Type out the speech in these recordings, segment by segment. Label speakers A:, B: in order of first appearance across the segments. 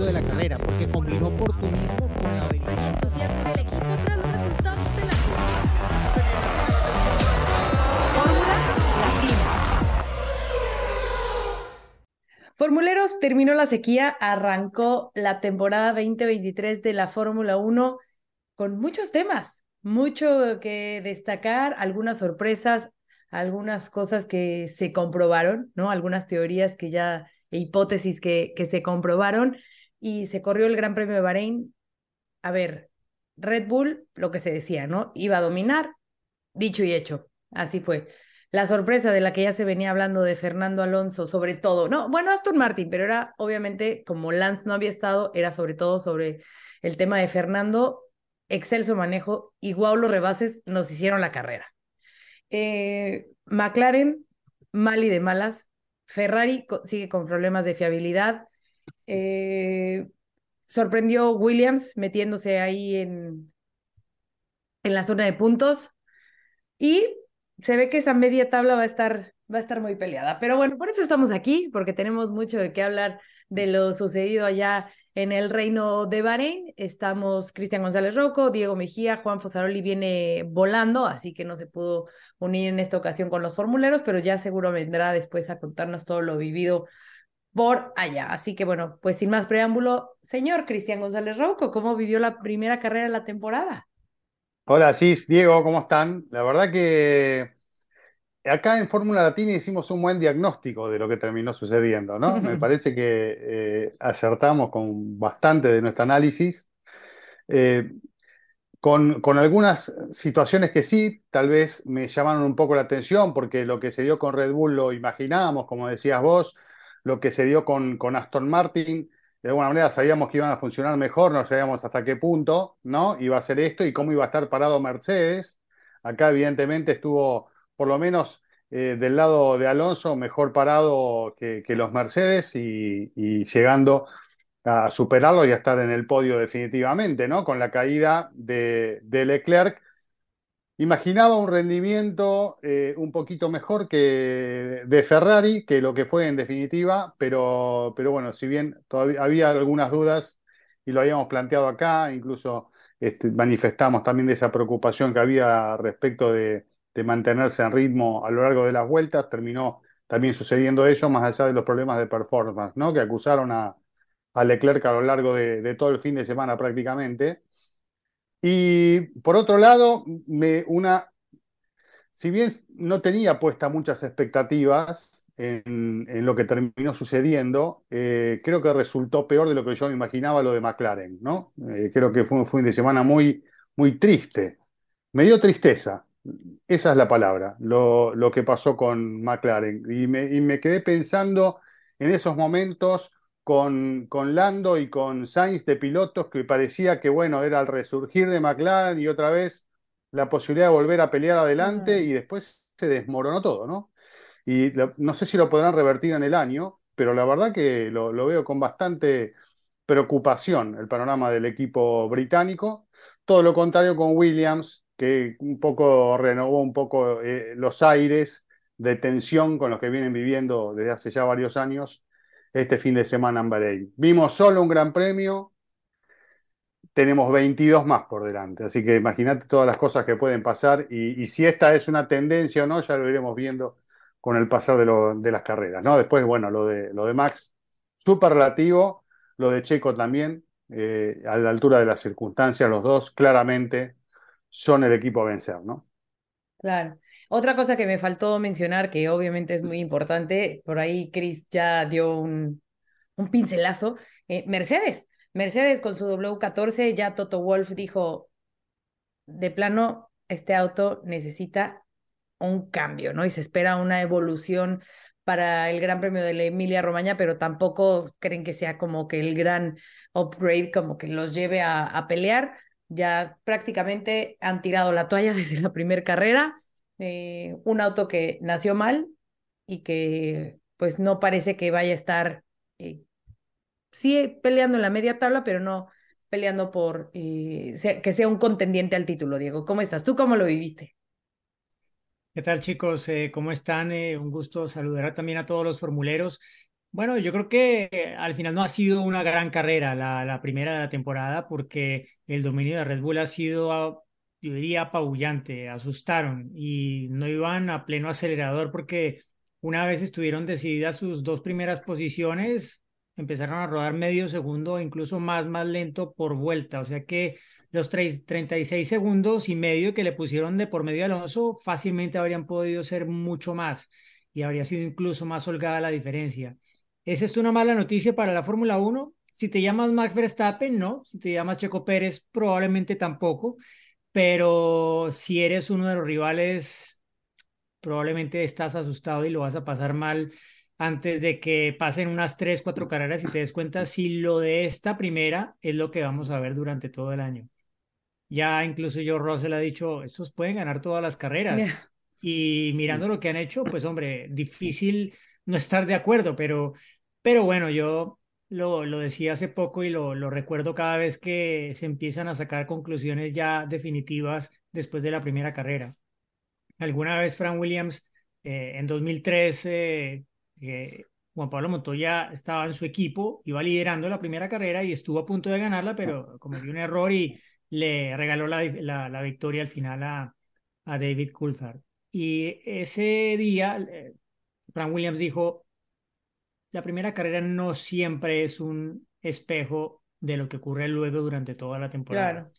A: éxito de la carrera, porque combinó oportunismo con la habilidad.
B: entusiasmo en el equipo tras los resultados de la
C: Fórmula Latina.
D: Formuleros terminó la sequía, arrancó la temporada 2023 de la Fórmula 1 con muchos temas, mucho que destacar, algunas sorpresas, algunas cosas que se comprobaron, ¿no? Algunas teorías que ya, e hipótesis que, que se comprobaron y se corrió el Gran Premio de Bahrein. A ver, Red Bull, lo que se decía, ¿no? Iba a dominar, dicho y hecho, así fue. La sorpresa de la que ya se venía hablando de Fernando Alonso, sobre todo, no, bueno, Aston Martin, pero era obviamente, como Lance no había estado, era sobre todo sobre el tema de Fernando, excelso manejo y guau, los rebases nos hicieron la carrera. Eh, McLaren, mal y de malas. Ferrari sigue con problemas de fiabilidad. Eh, sorprendió Williams metiéndose ahí en, en la zona de puntos. Y se ve que esa media tabla va a estar va a estar muy peleada. Pero bueno, por eso estamos aquí, porque tenemos mucho de qué hablar de lo sucedido allá en el reino de Bahrein. Estamos Cristian González Roco, Diego Mejía, Juan Fosaroli viene volando, así que no se pudo unir en esta ocasión con los formuleros, pero ya seguro vendrá después a contarnos todo lo vivido por allá. Así que bueno, pues sin más preámbulo, señor Cristian González Roco, ¿cómo vivió la primera carrera de la temporada?
E: Hola, Cis, Diego, ¿cómo están? La verdad que acá en Fórmula Latina hicimos un buen diagnóstico de lo que terminó sucediendo, ¿no? Me parece que eh, acertamos con bastante de nuestro análisis, eh, con, con, algunas situaciones que sí, tal vez me llamaron un poco la atención, porque lo que se dio con Red Bull lo imaginábamos, como decías vos, lo que se dio con, con Aston Martin, de alguna manera sabíamos que iban a funcionar mejor, no sabíamos hasta qué punto, ¿no? Iba a ser esto y cómo iba a estar parado Mercedes. Acá evidentemente estuvo por lo menos eh, del lado de Alonso, mejor parado que, los Mercedes y, llegando a superarlo y a estar en el podio definitivamente, ¿no? Con la caída de, Leclerc. Imaginaba un rendimiento eh, un poquito mejor que de Ferrari, que lo que fue en definitiva, pero, pero bueno, si bien todavía había algunas dudas y lo habíamos planteado acá, incluso este, manifestamos también de esa preocupación que había respecto de, de mantenerse en ritmo a lo largo de las vueltas, terminó también sucediendo eso, más allá de los problemas de performance, ¿no? Que acusaron a, a Leclerc a lo largo de, todo el fin de semana prácticamente. Y por otro lado, una, si bien no tenía puesta muchas expectativas en, lo que terminó sucediendo, eh, creo que resultó peor de lo que yo me imaginaba lo de McLaren, ¿no? Eh, creo que fue un fin de semana muy, muy triste. Me dio tristeza, esa es la palabra, lo, lo que pasó con McLaren. Y me, y me, quedé pensando en esos momentos con, con Lando y con Sainz de pilotos que parecía que, bueno, era el resurgir de McLaren y otra vez la posibilidad de volver a pelear adelante y después se desmoronó todo, ¿no? Y no sé si lo podrán revertir en el año, pero la verdad que lo, lo veo con bastante preocupación el panorama del equipo británico. Todo lo contrario con Williams, que un poco renovó un poco eh, los aires de tensión con los que vienen viviendo desde hace ya varios años este fin de semana en Bahrein. Vimos solo un gran premio, tenemos 22 más por delante, así que imagínate todas las cosas que pueden pasar y, si esta es una tendencia o no, ya lo iremos viendo con el pasar de, las carreras. ¿no? Después, bueno, lo de, lo de Max, lo de Checo también, eh, a la altura de las circunstancias, los dos claramente son el equipo a vencer, ¿no?
D: Claro. Otra cosa que me faltó mencionar, que obviamente es muy importante, por ahí Chris ya dio un, un pincelazo, eh, Mercedes. Mercedes con su W14, ya Toto Wolf dijo, de plano, este auto necesita un cambio, ¿no? Y se espera una evolución para el Gran Premio de la Emilia Romagna, pero tampoco creen que sea como que el gran upgrade, como que los lleve a, a pelear ya prácticamente han tirado la toalla desde la primera carrera. Eh, un auto que nació mal y que pues no parece que vaya a estar, eh, sí peleando en la media tabla, pero no peleando por eh, que sea un contendiente al título, Diego. ¿Cómo estás? ¿Tú cómo lo viviste?
A: ¿Qué tal chicos? ¿Cómo están? un gusto saludar también a todos los formuleros.
F: Bueno, yo creo que al final no ha sido una gran carrera la, primera de la temporada porque el dominio de Red Bull ha sido, ah, yo diría, apabullante, asustaron y no iban a pleno acelerador porque una vez estuvieron decididas sus dos primeras posiciones, empezaron a rodar medio segundo incluso más, más lento por vuelta. O sea que los 36 segundos y medio que le pusieron de por medio a Alonso fácilmente habrían podido ser mucho más y habría sido incluso más holgada la diferencia. ¿Es esto una mala noticia para la Fórmula 1? Si te llamas Max Verstappen, no. Si te llamas Checo Pérez, probablemente tampoco. Pero si eres uno de los rivales, probablemente estás asustado y lo vas a pasar mal antes de que pasen unas tres, cuatro carreras y te des cuenta si lo de esta primera es lo que vamos a ver durante todo el año. Ya incluso yo, Russell, ha dicho, estos pueden ganar todas las carreras. Y mirando lo que han hecho, pues hombre, difícil no estar de acuerdo, pero, pero bueno, yo lo, lo decía hace poco y lo, lo recuerdo cada vez que se empiezan a sacar conclusiones ya definitivas después de la primera carrera. Alguna vez Frank Williams eh, en 2003 eh, Juan Pablo Montoya estaba en su equipo, iba liderando la primera carrera y estuvo a punto de ganarla, pero cometió un error y le regaló la, la, victoria al final a, a David Coulthard. Y ese día, eh, Frank Williams dijo, la primera carrera no siempre es un espejo de lo que ocurre luego durante toda la temporada.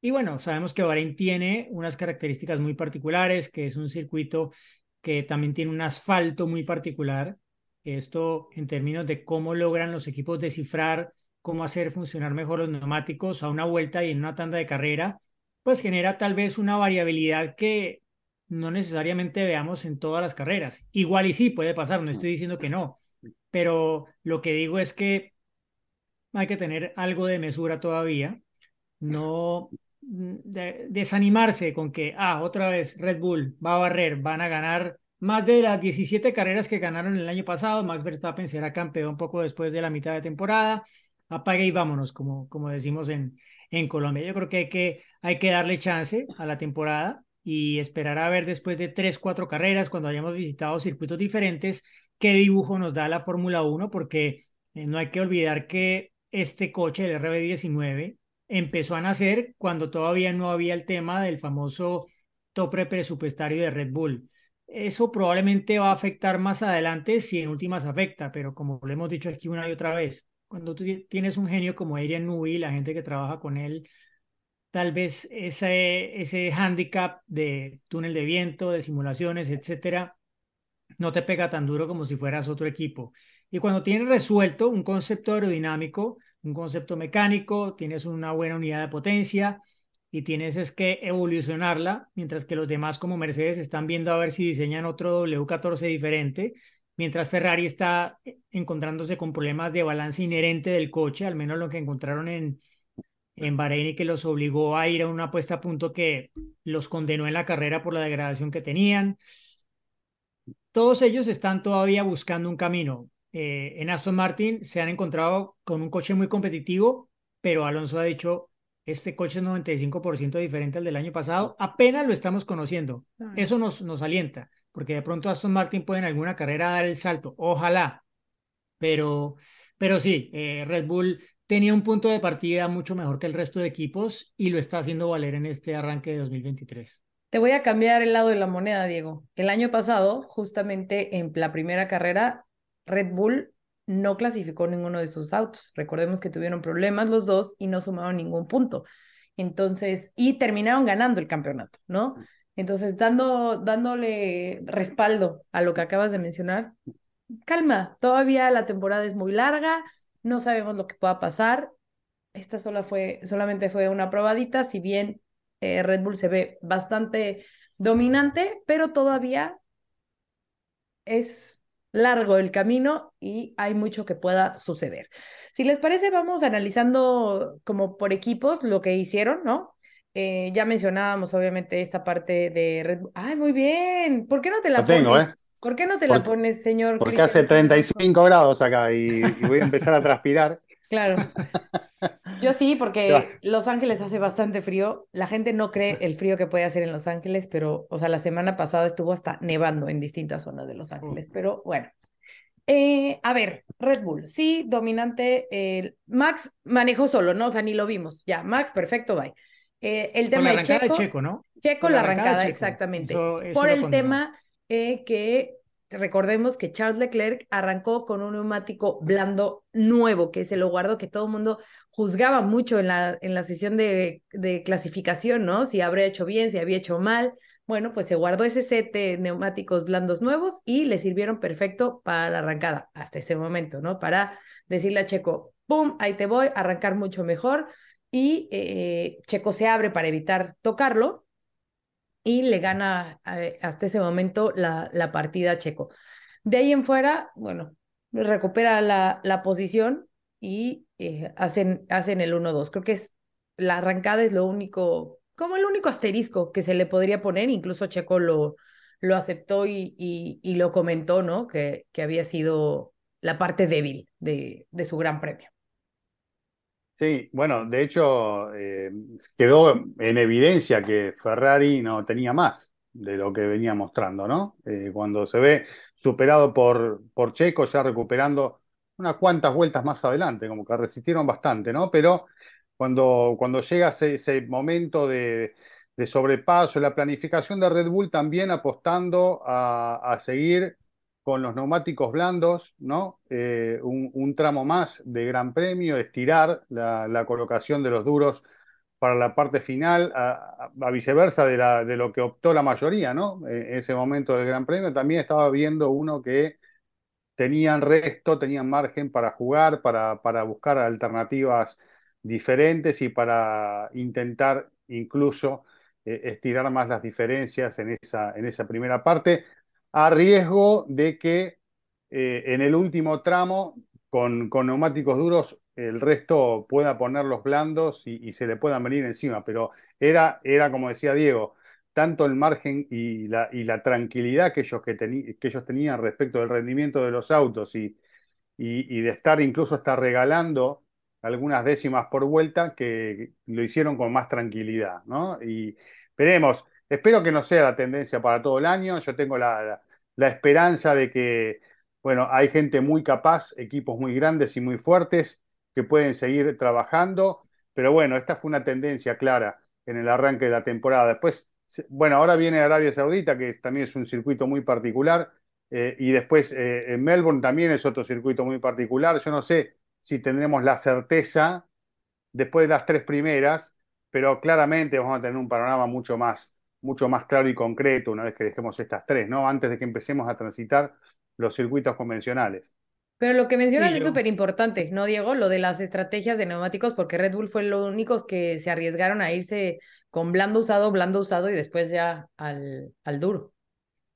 F: Y bueno, sabemos que Bahrein tiene unas características muy particulares, que es un circuito que también tiene un asfalto muy particular. Esto en términos de cómo logran los equipos descifrar cómo hacer funcionar mejor los neumáticos a una vuelta y en una tanda de carrera, pues genera tal vez una variabilidad que no necesariamente veamos en todas las carreras. Igual y sí puede pasar, no estoy diciendo que no, pero lo que digo es que hay que tener algo de mesura todavía, no desanimarse con que, ah, otra vez Red Bull va a barrer, van a ganar más de las 17 carreras que ganaron el año pasado, Max Verstappen será campeón poco después de la mitad de temporada, apague y vámonos, como, como decimos en, en Colombia. Yo creo que hay, que hay que darle chance a la temporada y esperar a ver después de tres, cuatro carreras, cuando hayamos visitado circuitos diferentes, qué dibujo nos da la Fórmula 1, porque eh, no hay que olvidar que este coche, el RB19, empezó a nacer cuando todavía no había el tema del famoso tope presupuestario de Red Bull. Eso probablemente va a afectar más adelante si en últimas afecta, pero como lo hemos dicho aquí una y otra vez, cuando tú tienes un genio como Adrian Newey, la gente que trabaja con él, tal vez ese, ese handicap de túnel de viento, de simulaciones, etcétera, no te pega tan duro como si fueras otro equipo. Y cuando tienes resuelto un concepto aerodinámico, un concepto mecánico, tienes una buena unidad de potencia y tienes es que evolucionarla, mientras que los demás como Mercedes están viendo a ver si diseñan otro W14 diferente, mientras Ferrari está encontrándose con problemas de balance inherente del coche, al menos lo que encontraron en, en Bahrein y que los obligó a ir a una puesta a punto que los condenó en la carrera por la degradación que tenían. Todos ellos están todavía buscando un camino. Eh, en Aston Martin se han encontrado con un coche muy competitivo, pero Alonso ha dicho, este coche es 95% diferente al del año pasado, apenas lo estamos conociendo. Eso nos, nos alienta, porque de pronto Aston Martin puede en alguna carrera dar el salto, ojalá, pero, pero sí, eh, Red Bull tenía un punto de partida mucho mejor que el resto de equipos y lo está haciendo valer en este arranque de 2023.
D: Te voy a cambiar el lado de la moneda, Diego. El año pasado, justamente en la primera carrera, Red Bull no clasificó ninguno de sus autos. Recordemos que tuvieron problemas los dos y no sumaron ningún punto. Entonces, y terminaron ganando el campeonato, ¿no? Entonces, dando, dándole respaldo a lo que acabas de mencionar, calma, todavía la temporada es muy larga, no sabemos lo que pueda pasar. Esta sola fue, solamente fue una probadita, si bien eh, Red Bull se ve bastante dominante, pero todavía es largo el camino y hay mucho que pueda suceder. Si les parece, vamos analizando como por equipos lo que hicieron, ¿no? Eh, ya mencionábamos obviamente esta parte de Red Bull. Ay, muy bien. ¿Por qué no te la pones? ¿eh? ¿Por qué no te la pones, señor?
E: Porque hace 35 grados acá y, y voy a empezar a transpirar.
D: Claro. Yo sí, porque Los Ángeles hace bastante frío. La gente no cree el frío que puede hacer en Los Ángeles, pero, o sea, la semana pasada estuvo hasta nevando en distintas zonas de Los Ángeles. Pero bueno, eh, a ver, Red Bull, sí, dominante. eh, Max manejó solo, ¿no? O sea, ni lo vimos. Ya, Max, perfecto, bye. Eh, el
F: Con
D: tema
F: la
D: de
F: arrancada
D: Checo,
F: de Checo, ¿no?
D: Checo
F: Con
D: la
F: arrancada Checo.
D: exactamente.
F: Eso- eso
D: Por el tema eh, que recordemos que Charles Leclerc arrancó con un neumático blando nuevo, que se lo guardó, que todo el mundo juzgaba mucho en la, en la sesión de, clasificación, ¿no? Si habría hecho bien, si había hecho mal. Bueno, pues se guardó ese set de neumáticos blandos nuevos y le sirvieron perfecto para la arrancada, hasta ese momento, ¿no? Para decirle a Checo, ¡pum! Ahí te voy, arrancar mucho mejor. Y eh, Checo se abre para evitar tocarlo y le gana eh, hasta ese momento la, la partida a Checo. De ahí en fuera, bueno, recupera la, la posición y eh, hacen, hacen el 1-2. Creo que es la arrancada es lo único, como el único asterisco que se le podría poner, incluso Checo lo, lo aceptó y, y, y lo comentó, ¿no? Que, que había sido la parte débil de, de su gran premio.
E: Sí, bueno, de hecho eh, quedó en evidencia que Ferrari no tenía más de lo que venía mostrando, ¿no? Eh, cuando se ve superado por, por Checo, ya recuperando unas cuantas vueltas más adelante, como que resistieron bastante, ¿no? Pero cuando, cuando llega ese, ese momento de, de sobrepaso, la planificación de Red Bull también apostando a, a seguir con los neumáticos blandos, ¿no? Eh, un, tramo más de Gran Premio, estirar la, colocación de los duros para la parte final, a, viceversa de, lo que optó la mayoría, ¿no? En ese momento del Gran Premio también estaba viendo uno que tenían resto, tenían margen para jugar, para, para buscar alternativas diferentes y para intentar incluso eh, estirar más las diferencias en esa, en esa primera parte a riesgo de que eh, en el último tramo, con, con, neumáticos duros, el resto pueda ponerlos blandos y, se le puedan venir encima. Pero era, era, como decía Diego, tanto el margen y la, y la tranquilidad que ellos, que, que ellos tenían respecto del rendimiento de los autos y, y, y de estar incluso hasta regalando algunas décimas por vuelta que lo hicieron con más tranquilidad, ¿no? Y veremos, Espero que no sea la tendencia para todo el año. Yo tengo la, esperanza de que, bueno, hay gente muy capaz, equipos muy grandes y muy fuertes que pueden seguir trabajando. Pero bueno, esta fue una tendencia clara en el arranque de la temporada. Después, bueno, ahora viene Arabia Saudita, que también es un circuito muy particular. Eh, y después eh, Melbourne también es otro circuito muy particular. Yo no sé si tendremos la certeza después de las tres primeras, pero claramente vamos a tener un panorama mucho más mucho más claro y concreto una vez que dejemos estas tres, ¿no? Antes de que empecemos a transitar los circuitos convencionales.
D: Pero lo que mencionas sí, es súper importante, ¿no, Diego? Lo de las estrategias de neumáticos, porque Red Bull fue los únicos que se arriesgaron a irse con blando usado, blando usado y después ya al, al duro.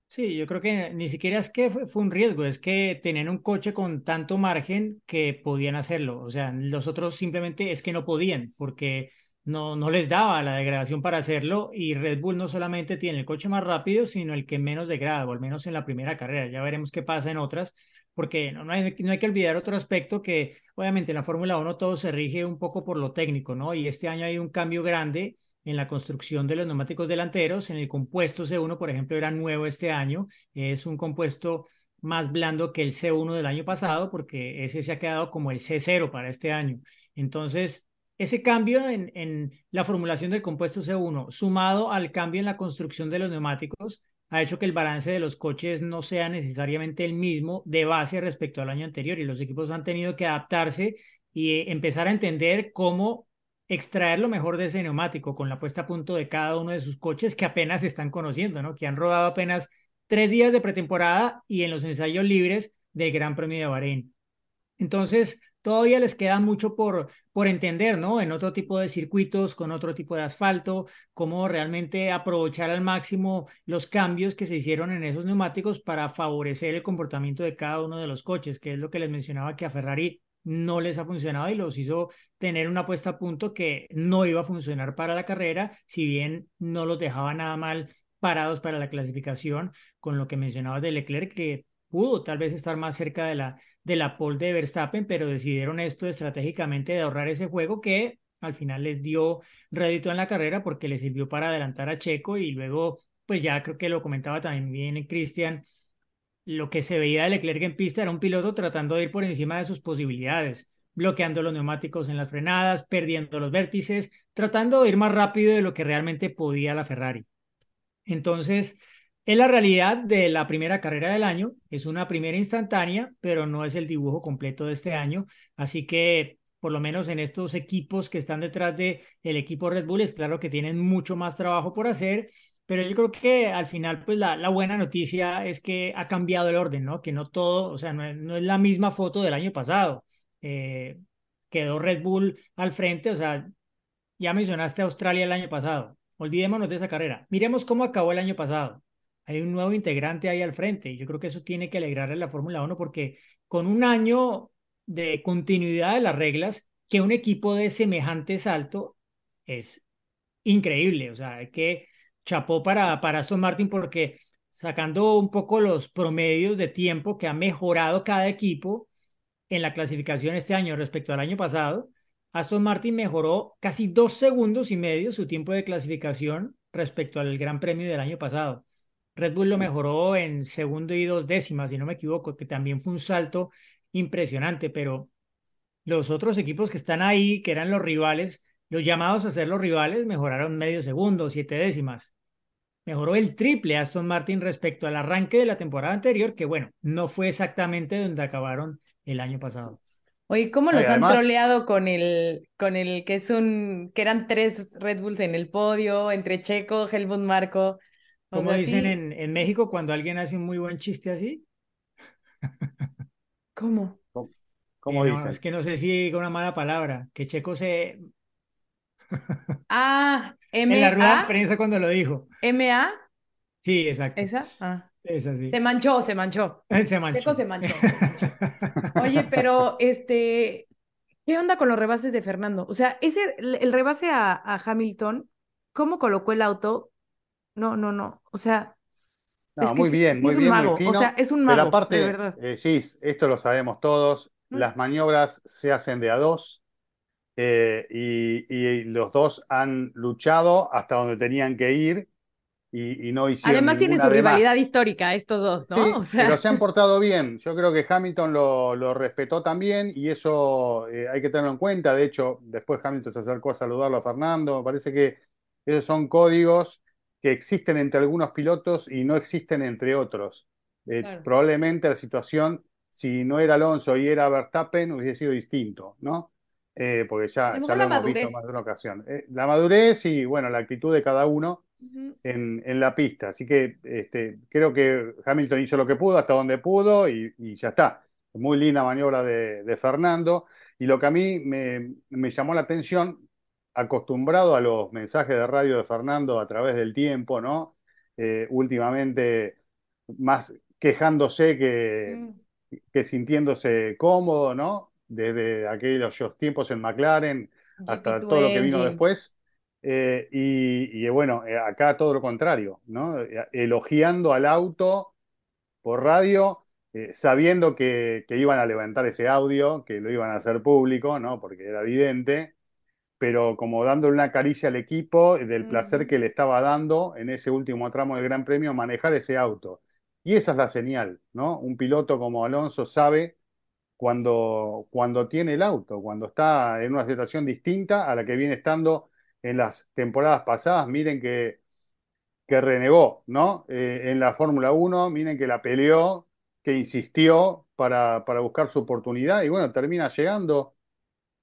F: Sí, yo creo que ni siquiera es que fue, fue, un riesgo, es que tenían un coche con tanto margen que podían hacerlo. O sea, los otros simplemente es que no podían, porque no, no les daba la degradación para hacerlo y Red Bull no solamente tiene el coche más rápido, sino el que menos degrada, o al menos en la primera carrera. Ya veremos qué pasa en otras, porque no, no, hay, no hay que olvidar otro aspecto que obviamente en la Fórmula 1 todo se rige un poco por lo técnico, ¿no? Y este año hay un cambio grande en la construcción de los neumáticos delanteros. En el compuesto C1, por ejemplo, era nuevo este año. Es un compuesto más blando que el C1 del año pasado, porque ese se ha quedado como el C0 para este año. Entonces, ese cambio en, la formulación del compuesto C1, sumado al cambio en la construcción de los neumáticos, ha hecho que el balance de los coches no sea necesariamente el mismo de base respecto al año anterior y los equipos han tenido que adaptarse y empezar a entender cómo extraer lo mejor de ese neumático con la puesta a punto de cada uno de sus coches que apenas están conociendo, ¿no? que han rodado apenas tres días de pretemporada y en los ensayos libres del Gran Premio de Bahrein. Entonces, todavía les queda mucho por, por entender, ¿no? En otro tipo de circuitos, con otro tipo de asfalto, cómo realmente aprovechar al máximo los cambios que se hicieron en esos neumáticos para favorecer el comportamiento de cada uno de los coches, que es lo que les mencionaba que a Ferrari no les ha funcionado y los hizo tener una puesta a punto que no iba a funcionar para la carrera, si bien no los dejaba nada mal parados para la clasificación, con lo que mencionabas de Leclerc, que pudo tal vez estar más cerca de la, de la pole de Verstappen, pero decidieron esto estratégicamente de ahorrar ese juego que al final les dio rédito en la carrera porque les sirvió para adelantar a Checo y luego, pues ya creo que lo comentaba también Cristian, lo que se veía de Leclerc en pista era un piloto tratando de ir por encima de sus posibilidades, bloqueando los neumáticos en las frenadas, perdiendo los vértices, tratando de ir más rápido de lo que realmente podía la Ferrari. Entonces, es la realidad de la primera carrera del año, es una primera instantánea, pero no es el dibujo completo de este año, así que por lo menos en estos equipos que están detrás del el equipo Red Bull, es claro que tienen mucho más trabajo por hacer pero yo creo que al final, pues la, buena noticia es que ha cambiado el orden, ¿no? Que no todo, o sea, no es la misma foto del año pasado. Eh, quedó Red Bull al frente, o sea, ya mencionaste Australia el año pasado. Olvidémonos de esa carrera. Miremos cómo acabó el año pasado. Hay un nuevo integrante ahí al frente y yo creo que eso tiene que alegrarle a la Fórmula 1 porque con un año de continuidad de las reglas, que un equipo de semejante salto es increíble. O sea, hay que chapó para, para Aston Martin porque sacando un poco los promedios de tiempo que ha mejorado cada equipo en la clasificación este año respecto al año pasado, Aston Martin mejoró casi dos segundos y medio su tiempo de clasificación respecto al Gran Premio del año pasado. Red Bull lo mejoró en segundo y dos décimas, si no me equivoco, que también fue un salto impresionante, pero los otros equipos que están ahí, que eran los rivales, los llamados a ser los rivales, mejoraron medio segundo, siete décimas mejoró el triple Aston Martin respecto al arranque de la temporada anterior, que bueno, no fue exactamente donde acabaron el año pasado.
D: Oye, ¿cómo los han troleado con el, con el que es un, que eran tres Red Bulls en el podio, entre Checo, Helmut Marco?
F: Como dicen en, en, México cuando alguien hace un muy buen chiste así?
D: ¿Cómo?
E: ¿Cómo,
F: eh,
E: dicen?
F: Es que no sé si diga una mala palabra, que Checo se...
D: ah,
F: en la rueda de prensa cuando lo dijo.
D: ¿MA?
F: Sí, exacto.
D: ¿Esa? Ah.
F: Esa sí.
D: Se manchó, se manchó.
F: Se manchó.
D: se manchó. Oye, pero este, ¿qué onda con los rebases de Fernando? O sea, ese, el, rebase a, Hamilton, ¿cómo colocó el auto? No, no, no. O sea,
E: no, muy bien, muy bien, muy fino.
D: O sea, es un mago,
E: Pero aparte,
D: de verdad.
E: Eh, sí, esto lo sabemos todos.
D: ¿Mm?
E: Las maniobras se hacen de a dos. Eh, y, los dos han luchado hasta donde tenían que ir y, no hicieron.
D: Además tienen su rivalidad histórica estos dos,
E: ¿no? Pero se han portado bien. Yo creo que Hamilton lo, respetó también y eso eh, hay que tenerlo en cuenta. De hecho, después Hamilton se acercó a saludarlo a Fernando. Me parece que esos son códigos que existen entre algunos pilotos y no existen entre otros. Eh, probablemente la situación, si no era Alonso y era Verstappen, hubiese sido distinto, ¿no? Eh, porque ya, ya lo hemos visto más de una ocasión. Eh, la madurez y, bueno, la actitud de cada uno en, en, la pista. Así que este, creo que Hamilton hizo lo que pudo, hasta donde pudo y, ya está. Muy linda maniobra de, de, Fernando. Y lo que a mí me, me, llamó la atención, acostumbrado a los mensajes de radio de Fernando a través del tiempo, ¿no? Eh, últimamente más quejándose que, mm. que sintiéndose cómodo, ¿no? desde aquellos tiempos en McLaren hasta todo lo que vino después. Eh, y, bueno, eh, acá todo lo contrario, ¿no? Elogiando al auto por radio, sabiendo que, iban a levantar ese audio, que lo iban a hacer público, ¿no? Porque era evidente, pero como dándole una caricia al equipo del placer que le estaba dando en ese último tramo del Gran Premio manejar ese auto. Y esa es la señal, ¿no? Un piloto como Alonso sabe cuando, cuando tiene el auto, cuando está en una situación distinta a la que viene estando en las temporadas pasadas. Miren que, que renegó, ¿no? Eh, en la Fórmula 1, miren que la peleó, que insistió para, para, buscar su oportunidad y bueno, termina llegando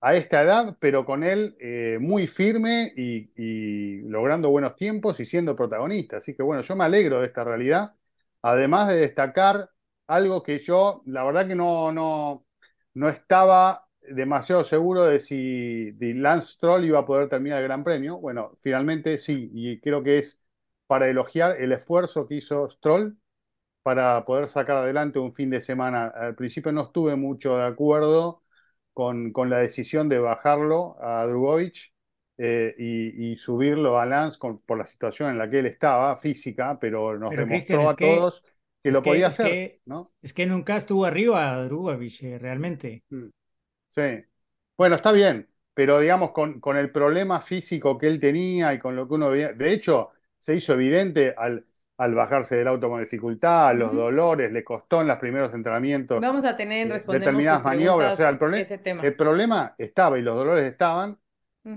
E: a esta edad, pero con él eh, muy firme y, logrando buenos tiempos y siendo protagonista. Así que bueno, yo me alegro de esta realidad, además de destacar algo que yo, la verdad que no, no, no estaba demasiado seguro de si Lance Stroll iba a poder terminar el Gran Premio. Bueno, finalmente sí, y creo que es para elogiar el esfuerzo que hizo Stroll para poder sacar adelante un fin de semana. Al principio no estuve mucho de acuerdo con, con la decisión de bajarlo a Drugovich eh, y, subirlo a Lance por la situación en la que él estaba, física, pero nos demostró a todos que lo podía hacer, ¿no?
F: Es que nunca estuvo arriba Drugovich, eh, realmente.
E: Mm. Sí. Bueno, está bien, pero digamos, con, con, el problema físico que él tenía y con lo que uno veía, de hecho, se hizo evidente al, al bajarse del auto con dificultad, los dolores, le costó en los primeros entrenamientos
D: Vamos a tener en
E: eh, determinadas maniobras. O sea, el,
D: preguntas
E: proble-
D: ese tema.
E: el problema estaba y los dolores estaban.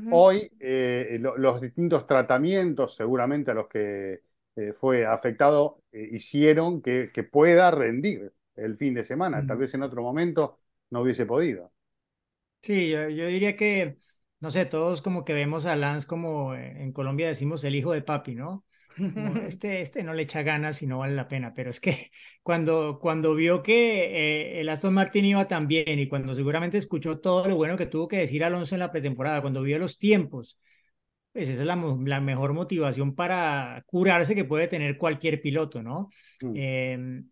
E: Hoy eh, lo- los distintos tratamientos, seguramente a los que eh, fue afectado, eh, hicieron que, que pueda rendir el fin de semana. Tal vez en otro momento no hubiese podido.
F: Sí, yo, yo diría que, no sé, todos como que vemos a Lance como en Colombia decimos el hijo de papi, ¿no? Como, este, este no le echa ganas y no vale la pena, pero es que cuando, cuando vio que eh, el Aston Martin iba tan bien y cuando seguramente escuchó todo lo bueno que tuvo que decir Alonso en la pretemporada, cuando vio los tiempos, pues esa es la, mejor motivación para curarse que puede tener cualquier piloto, ¿no?
E: Mm.
F: Eh,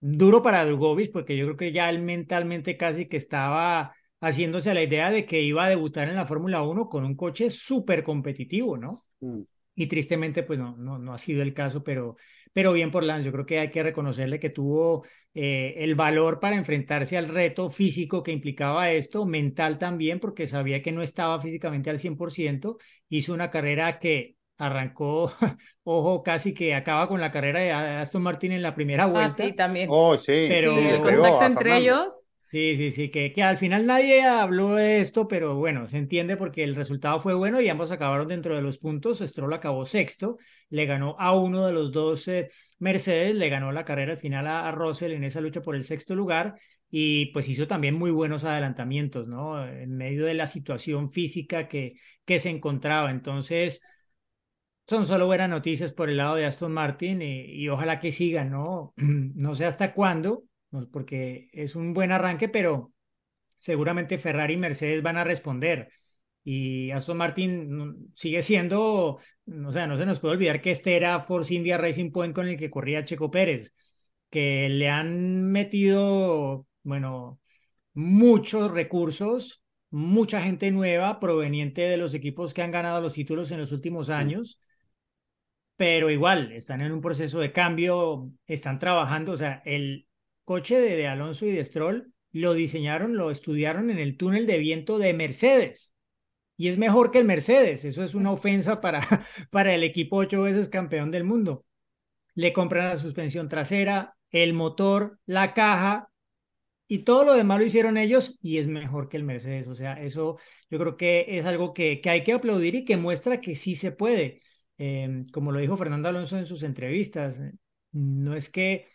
F: duro para Drogovic porque yo creo que ya él mentalmente casi que estaba haciéndose a la idea de que iba a debutar en la Fórmula 1 con un coche súper competitivo, ¿no?
E: Mm.
F: Y tristemente, pues no, no, no ha sido el caso, pero, pero bien por Lance. Yo creo que hay que reconocerle que tuvo eh, el valor para enfrentarse al reto físico que implicaba esto, mental también, porque sabía que no estaba físicamente al 100%. Hizo una carrera que arrancó, ojo, casi que acaba con la carrera de Aston Martin en la primera
D: Ah,
F: vuelta.
D: sí, también.
E: Oh, sí,
F: Pero-
E: sí,
D: el contacto entre ellos.
F: Sí, sí, sí, que, que al final nadie habló de esto, pero bueno, se entiende porque el resultado fue bueno y ambos acabaron dentro de los puntos. Stroll acabó sexto, le ganó a uno de los dos Mercedes, le ganó la carrera al final a, a Russell en esa lucha por el sexto lugar y pues hizo también muy buenos adelantamientos, ¿no? En medio de la situación física que, que se encontraba. Entonces, son solo buenas noticias por el lado de Aston Martin y, y ojalá que sigan, ¿no? No sé hasta cuándo, porque es un buen arranque, pero seguramente Ferrari y Mercedes van a responder. Y Aston Martin no- sigue siendo, o sea, no se nos puede olvidar que este era Force India Racing Point con el que corría Checo Pérez, que le han metido, bueno, muchos recursos, mucha gente nueva proveniente de los equipos que han ganado los títulos en los últimos años pero igual están en un proceso de cambio, están trabajando, o sea, el coche de, Alonso y de Stroll lo diseñaron, lo estudiaron en el túnel de viento de Mercedes y es mejor que el Mercedes, eso es una ofensa para, para el equipo ocho veces campeón del mundo. Le compran la suspensión trasera, el motor, la caja y todo lo demás lo hicieron ellos y es mejor que el Mercedes. O sea, eso yo creo que es algo que, que hay que aplaudir y que muestra que sí se puede. Eh, como lo dijo Fernando Alonso en sus entrevistas, no es que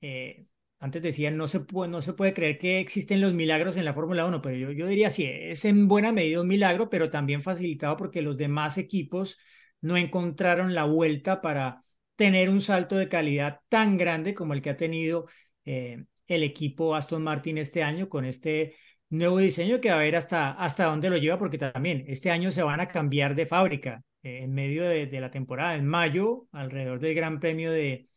F: eh, antes decían no se puede, no se puede creer que existen los milagros en la Fórmula 1, pero yo, yo diría sí, es en buena medida un milagro, pero también facilitado porque los demás equipos no encontraron la vuelta para tener un salto de calidad tan grande como el que ha tenido eh, el equipo Aston Martin este año con este nuevo diseño que va a ver hasta, hasta dónde lo lleva, porque también este año se van a cambiar de fábrica eh, en medio de, de, la temporada, en mayo, alrededor del Gran Premio de,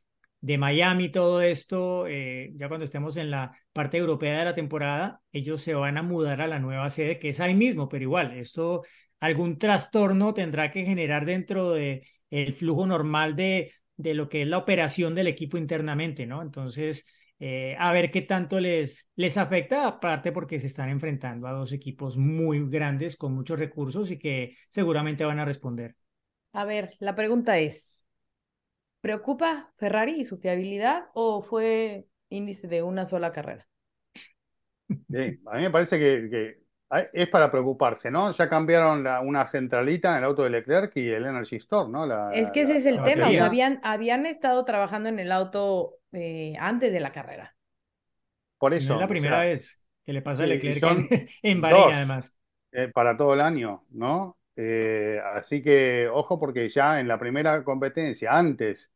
F: de Miami, todo esto, eh, ya cuando estemos en la parte europea de la temporada, ellos se van a mudar a la nueva sede, que es ahí mismo, pero igual, esto algún trastorno tendrá que generar dentro de el flujo normal de, de lo que es la operación del equipo internamente, ¿no? Entonces, eh, a ver qué tanto les, les afecta, aparte porque se están enfrentando a dos equipos muy grandes con muchos recursos y que seguramente van a responder.
D: A ver, la pregunta es, ¿preocupa Ferrari y su fiabilidad o fue índice de una sola carrera?
E: Sí, a mí me parece que, que es para preocuparse, ¿no? Ya cambiaron la, una centralita en el auto de Leclerc y el Energy Store, ¿no? La,
D: es que ese
E: la,
D: es el
F: la
D: tema, o sea,
F: batería.
D: habían, habían estado trabajando en el auto eh, antes de la carrera.
E: Por
F: No
E: eso.
F: es la
E: o
F: primera
E: sea,
F: vez que le pasa a Leclerc
E: son
F: en, en Bahrein, además.
E: eh, para todo el año, ¿no? Eh, así que ojo porque ya en la primera competencia, antes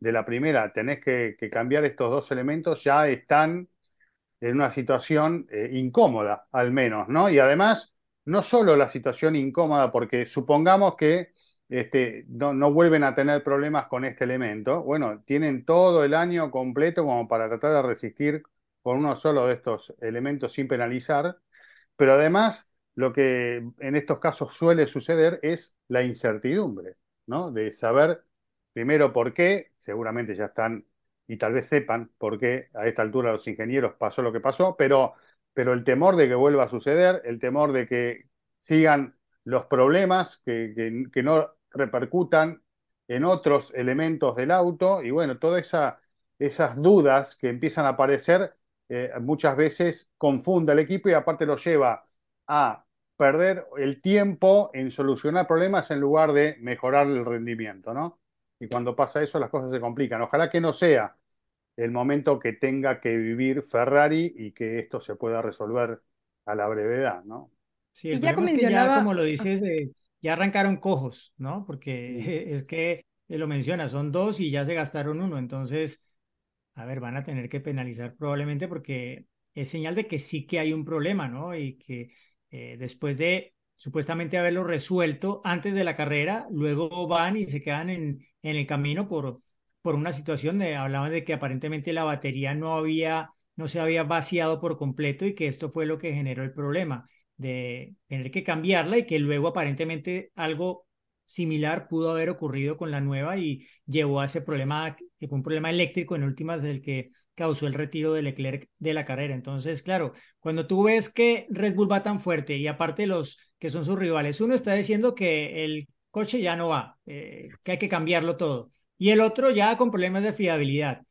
E: de la primera, tenés que, cambiar estos dos elementos, ya están en una situación eh, incómoda, al menos, ¿no? Y además, no solo la situación incómoda, porque supongamos que este, no, no vuelven a tener problemas con este elemento, bueno, tienen todo el año completo como para tratar de resistir con uno solo de estos elementos sin penalizar, pero además lo que en estos casos suele suceder es la incertidumbre, ¿no? De saber primero por qué, seguramente ya están y tal vez sepan por qué a esta altura los ingenieros pasó lo que pasó, pero, pero el temor de que vuelva a suceder, el temor de que sigan los problemas, que, que, no repercutan en otros elementos del auto y bueno, todas esa, esas dudas que empiezan a aparecer eh, muchas veces confunde al equipo y aparte lo lleva a perder el tiempo en solucionar problemas en lugar de mejorar el rendimiento, ¿no? Y cuando pasa eso las cosas se complican. Ojalá que no sea el momento que tenga que vivir Ferrari y que esto se pueda resolver a la brevedad, ¿no?
F: Sí, el
D: Y ya
F: es que ya, como lo dices, eh, ya arrancaron cojos, ¿no? Porque es que eh, lo menciona, son dos y ya se gastaron uno, entonces, a ver, van a tener que penalizar probablemente porque es señal de que sí que hay un problema, ¿no? Y que eh, después de supuestamente haberlo resuelto antes de la carrera, luego van y se quedan en, en el camino por, por una situación de, hablaban de que aparentemente la batería no había, no se había vaciado por completo y que esto fue lo que generó el problema de tener que cambiarla y que luego aparentemente algo similar pudo haber ocurrido con la nueva y llevó a ese problema, que fue un problema eléctrico en últimas el que causó el retiro de Leclerc de la carrera. Entonces, claro, cuando tú ves que Red Bull va tan fuerte y aparte los que son sus rivales, uno está diciendo que el coche ya no va, eh, que hay que cambiarlo todo, y el otro ya con problemas de fiabilidad.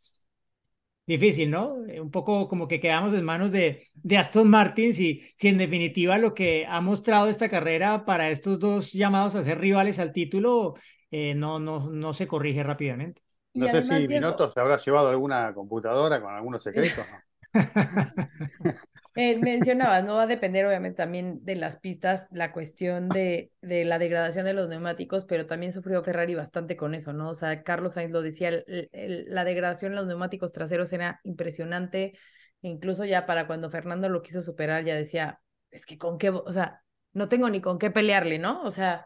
F: Difícil, ¿no? Un poco como que quedamos en manos de, de Aston Martin, si, si en definitiva lo que ha mostrado esta carrera para estos dos llamados a ser rivales al título eh, no, no, no se corrige rápidamente.
D: Y
E: No sé si Binotto se habrá llevado alguna computadora con algunos secretos, ¿no?
D: Eh, mencionabas, no va a depender obviamente también de las pistas la cuestión de, de la degradación de los neumáticos, pero también sufrió Ferrari bastante con eso, ¿no? O sea, Carlos Sainz lo decía, el- la degradación en los neumáticos traseros era impresionante, e incluso ya para cuando Fernando lo quiso superar, ya decía, es que con qué, o sea, no tengo ni con qué pelearle, ¿no? O sea,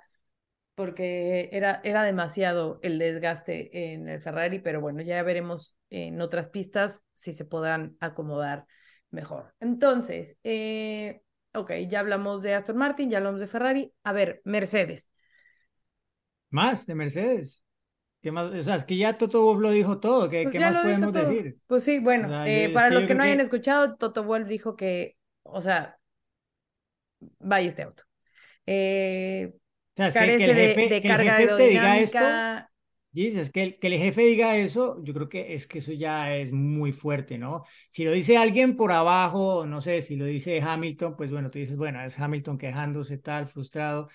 D: porque era, era demasiado el desgaste en el Ferrari, pero bueno, ya veremos en otras pistas si se podrán acomodar mejor. Entonces, eh, ok, ya hablamos de Aston Martin, ya hablamos de Ferrari. A ver, Mercedes.
F: Más de Mercedes. ¿Qué más? O sea, es que ya Toto Wolff lo dijo todo. ¿Qué,
D: Pues
F: qué más podemos
D: todo.
F: decir?
D: Pues sí, bueno,
F: O sea,
D: eh,
F: yo-
D: para los que no hayan
F: que-
D: escuchado, Toto Wolff dijo que, o sea, vaya este auto. Eh,
F: O sea, es que, que
D: carece
F: el
D: de-
F: jefe,
D: de,
F: que el
D: carga
F: jefe te diga esto,
D: aerodinámica.
F: Gis, es que el, que el jefe diga eso, yo creo que es que eso ya es muy fuerte, ¿no? Si lo dice alguien por abajo, no sé, si lo dice Hamilton, pues bueno, tú dices, bueno, es Hamilton quejándose tal, frustrado,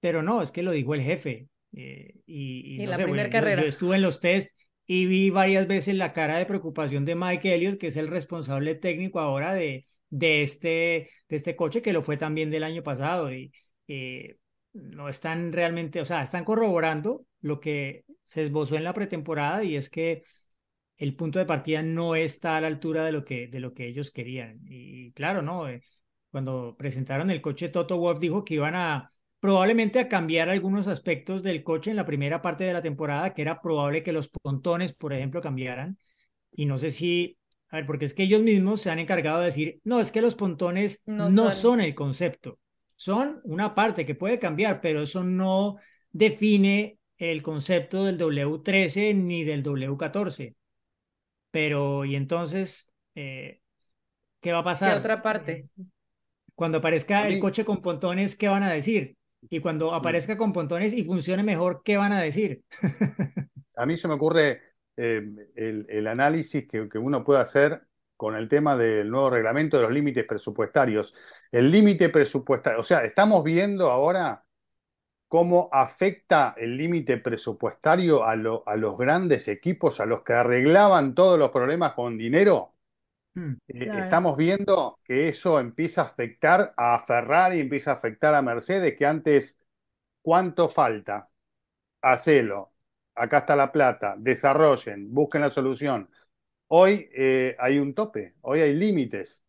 F: pero no, es que lo dijo el jefe. eh, y, y
D: Y
F: no
D: la
F: sé,
D: primer
F: bueno, yo-
D: carrera.
F: Yo, estuve en los test y vi varias veces la cara de preocupación de Mike Elliott, que es el responsable técnico ahora de, de, este, de este coche, que lo fue también del año pasado. Y eh, no están realmente, o sea, están corroborando lo que se esbozó en la pretemporada y es que el punto de partida no está a la altura de lo que, de lo que ellos querían. Y, claro, ¿no? Eh, Cuando presentaron el coche, Toto Wolff dijo que iban a probablemente a cambiar algunos aspectos del coche en la primera parte de la temporada, que era probable que los pontones, por ejemplo, cambiaran. Y no sé si, a ver, porque es que ellos mismos se han encargado de decir, no, es que los pontones
D: No
F: no,
D: son.
F: son el concepto, son una parte que puede cambiar, pero eso no define el concepto del W13 ni del W14. Pero, y entonces, eh, ¿qué va a
D: ¿Qué
F: pasar?
D: otra parte?
F: Cuando aparezca el coche con pontones, ¿qué van a decir? Y cuando aparezca con pontones y funcione mejor, ¿qué van a decir?
E: A mí se me ocurre eh, el, el análisis que, que uno puede hacer con el tema del nuevo reglamento de los límites presupuestarios. El límite presupuestario, o sea, estamos viendo ahora cómo afecta el límite presupuestario a, lo- a los grandes equipos, a los que arreglaban todos los problemas con dinero.
F: Hmm.
E: Eh,
D: Claro.
E: Estamos viendo que eso empieza a afectar a Ferrari, empieza a afectar a Mercedes, que antes, ¿cuánto falta? Hacelo. Acá está la plata, desarrollen, busquen la solución. Hoy eh, hay un tope, hoy hay límites.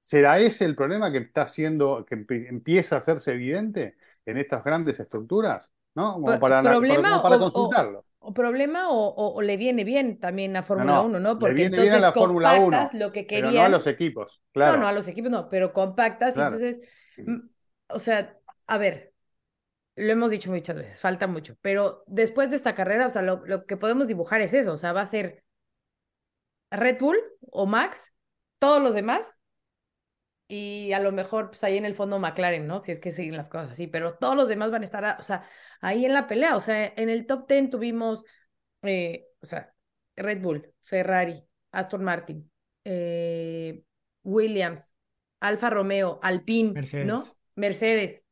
E: ¿Será ese el problema que está haciendo, que empie- empieza a hacerse evidente en estas grandes estructuras? ¿No? Como para,
D: problema
E: como para
D: o-
E: consultarlo.
D: O problema o, le viene bien también a Fórmula
E: no,
D: 1, ¿no?
E: le
D: Porque
E: viene bien a la Fórmula 1,
D: compactas lo que
E: Pero
D: querían.
E: no a los equipos, claro.
D: No, no, a los equipos no, pero compactas,
E: Claro.
D: entonces, o sea, a ver, lo hemos dicho muchas veces, falta mucho, pero después de esta carrera, o sea, lo, lo que podemos dibujar es eso, o sea, va a ser Red Bull o Max, todos los demás y a lo mejor pues ahí en el fondo McLaren, ¿no? Si es que siguen las cosas así, pero todos los demás van a estar, o sea, ahí en la pelea, o sea, en el top 10 tuvimos, eh, o sea, Red Bull, Ferrari, Aston Martin, eh, Williams, Alfa Romeo, Alpine, ¿no?
F: Mercedes.
D: Mercedes.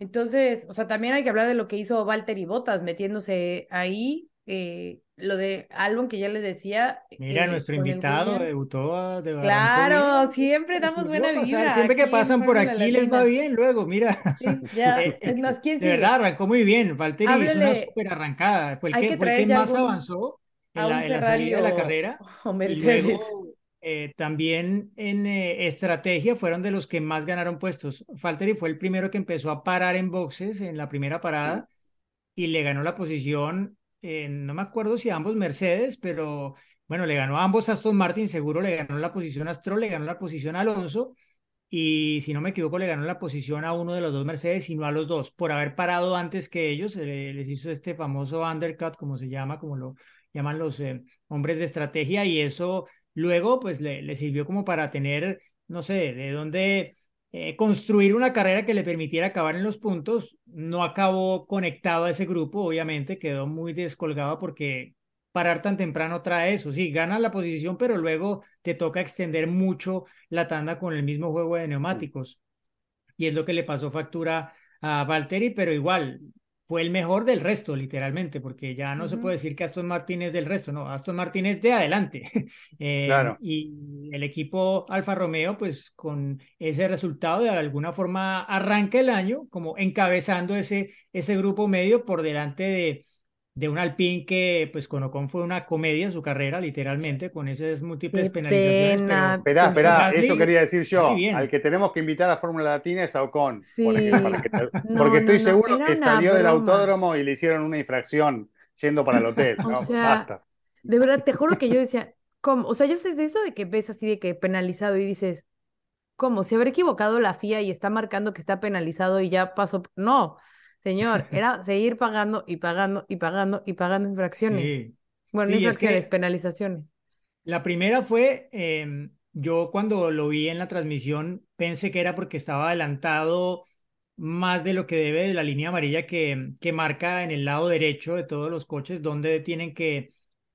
D: Entonces, o sea, también hay que hablar de lo que hizo Valtteri Bottas metiéndose ahí, eh, lo de Albon que ya les decía.
F: Mira,
D: eh,
F: nuestro invitado debutó a- de
D: Claro, siempre
F: Les
D: damos
F: volvió
D: buena vibra.
F: Siempre que pasan por aquí les va bien luego, mira.
D: Sí, ya,
F: Eh,
D: es más, ¿quién
F: De
D: sigue?
F: verdad, arrancó muy bien. Valtteri hizo una
D: Háblele.
F: súper arrancada. Fue el que,
D: que
F: fue el que más
D: algún-
F: avanzó en la, en la salida de la carrera.
D: o
F: Y
D: Mercedes.
F: luego eh, también en eh, estrategia fueron de los que más ganaron puestos. Valtteri fue el primero que empezó a parar en boxes en la primera parada y le ganó la posición, eh, no me acuerdo si ambos Mercedes, pero bueno, le ganó a ambos Aston Martin, seguro le ganó la posición a Stroll, le ganó la posición Alonso y si no me equivoco le ganó la posición a uno de los dos Mercedes y no a los dos, por haber parado antes que ellos, eh, les hizo este famoso undercut, como se llama, como lo llaman los eh, hombres de estrategia y eso luego pues le sirvió como para tener, no sé, de dónde eh, construir una carrera que le permitiera acabar en los puntos. No acabó conectado a ese grupo, obviamente, quedó muy descolgado porque parar tan temprano trae eso. Sí, ganas la posición, pero luego te toca extender mucho la tanda con el mismo juego de neumáticos. Y es lo que le pasó factura a Valtteri, pero igual fue el mejor del resto, literalmente, porque ya no se puede decir que Aston Martin es del resto, no, Aston Martin es de adelante. Eh,
E: Claro.
F: Y el equipo Alfa Romeo, pues con ese resultado, de alguna forma arranca el año como encabezando ese, ese grupo medio por delante de, de un Alpine que, pues con Ocon fue una comedia en su carrera, literalmente, con esas múltiples
D: Qué
F: penalizaciones.
D: pena.
E: Esperá,
F: Gasly,
E: eso quería decir yo. Al que tenemos que invitar a Fórmula Latina es a Ocon.
D: Sí.
E: Porque, para que te-
D: No,
E: porque estoy
D: no,
E: seguro que salió del autódromo y le hicieron una infracción yendo para el hotel.
D: O
E: ¿no?
D: sea,
E: Basta.
D: De verdad, te juro que yo decía, ¿cómo? O sea, ya sabes de eso de que ves así de que penalizado y dices, ¿cómo? ¿Se habrá equivocado la FIA y está marcando que está penalizado y ya pasó? No, señor, era seguir pagando y pagando y pagando y pagando infracciones.
F: Sí.
D: Bueno, no
F: Sí, es
D: infracciones,
F: que-
D: penalizaciones.
F: La primera fue, em, yo cuando lo vi en la transmisión pensé que era porque estaba adelantado más de lo que debe de la línea amarilla que, que marca en el lado derecho de todos los coches donde tienen que,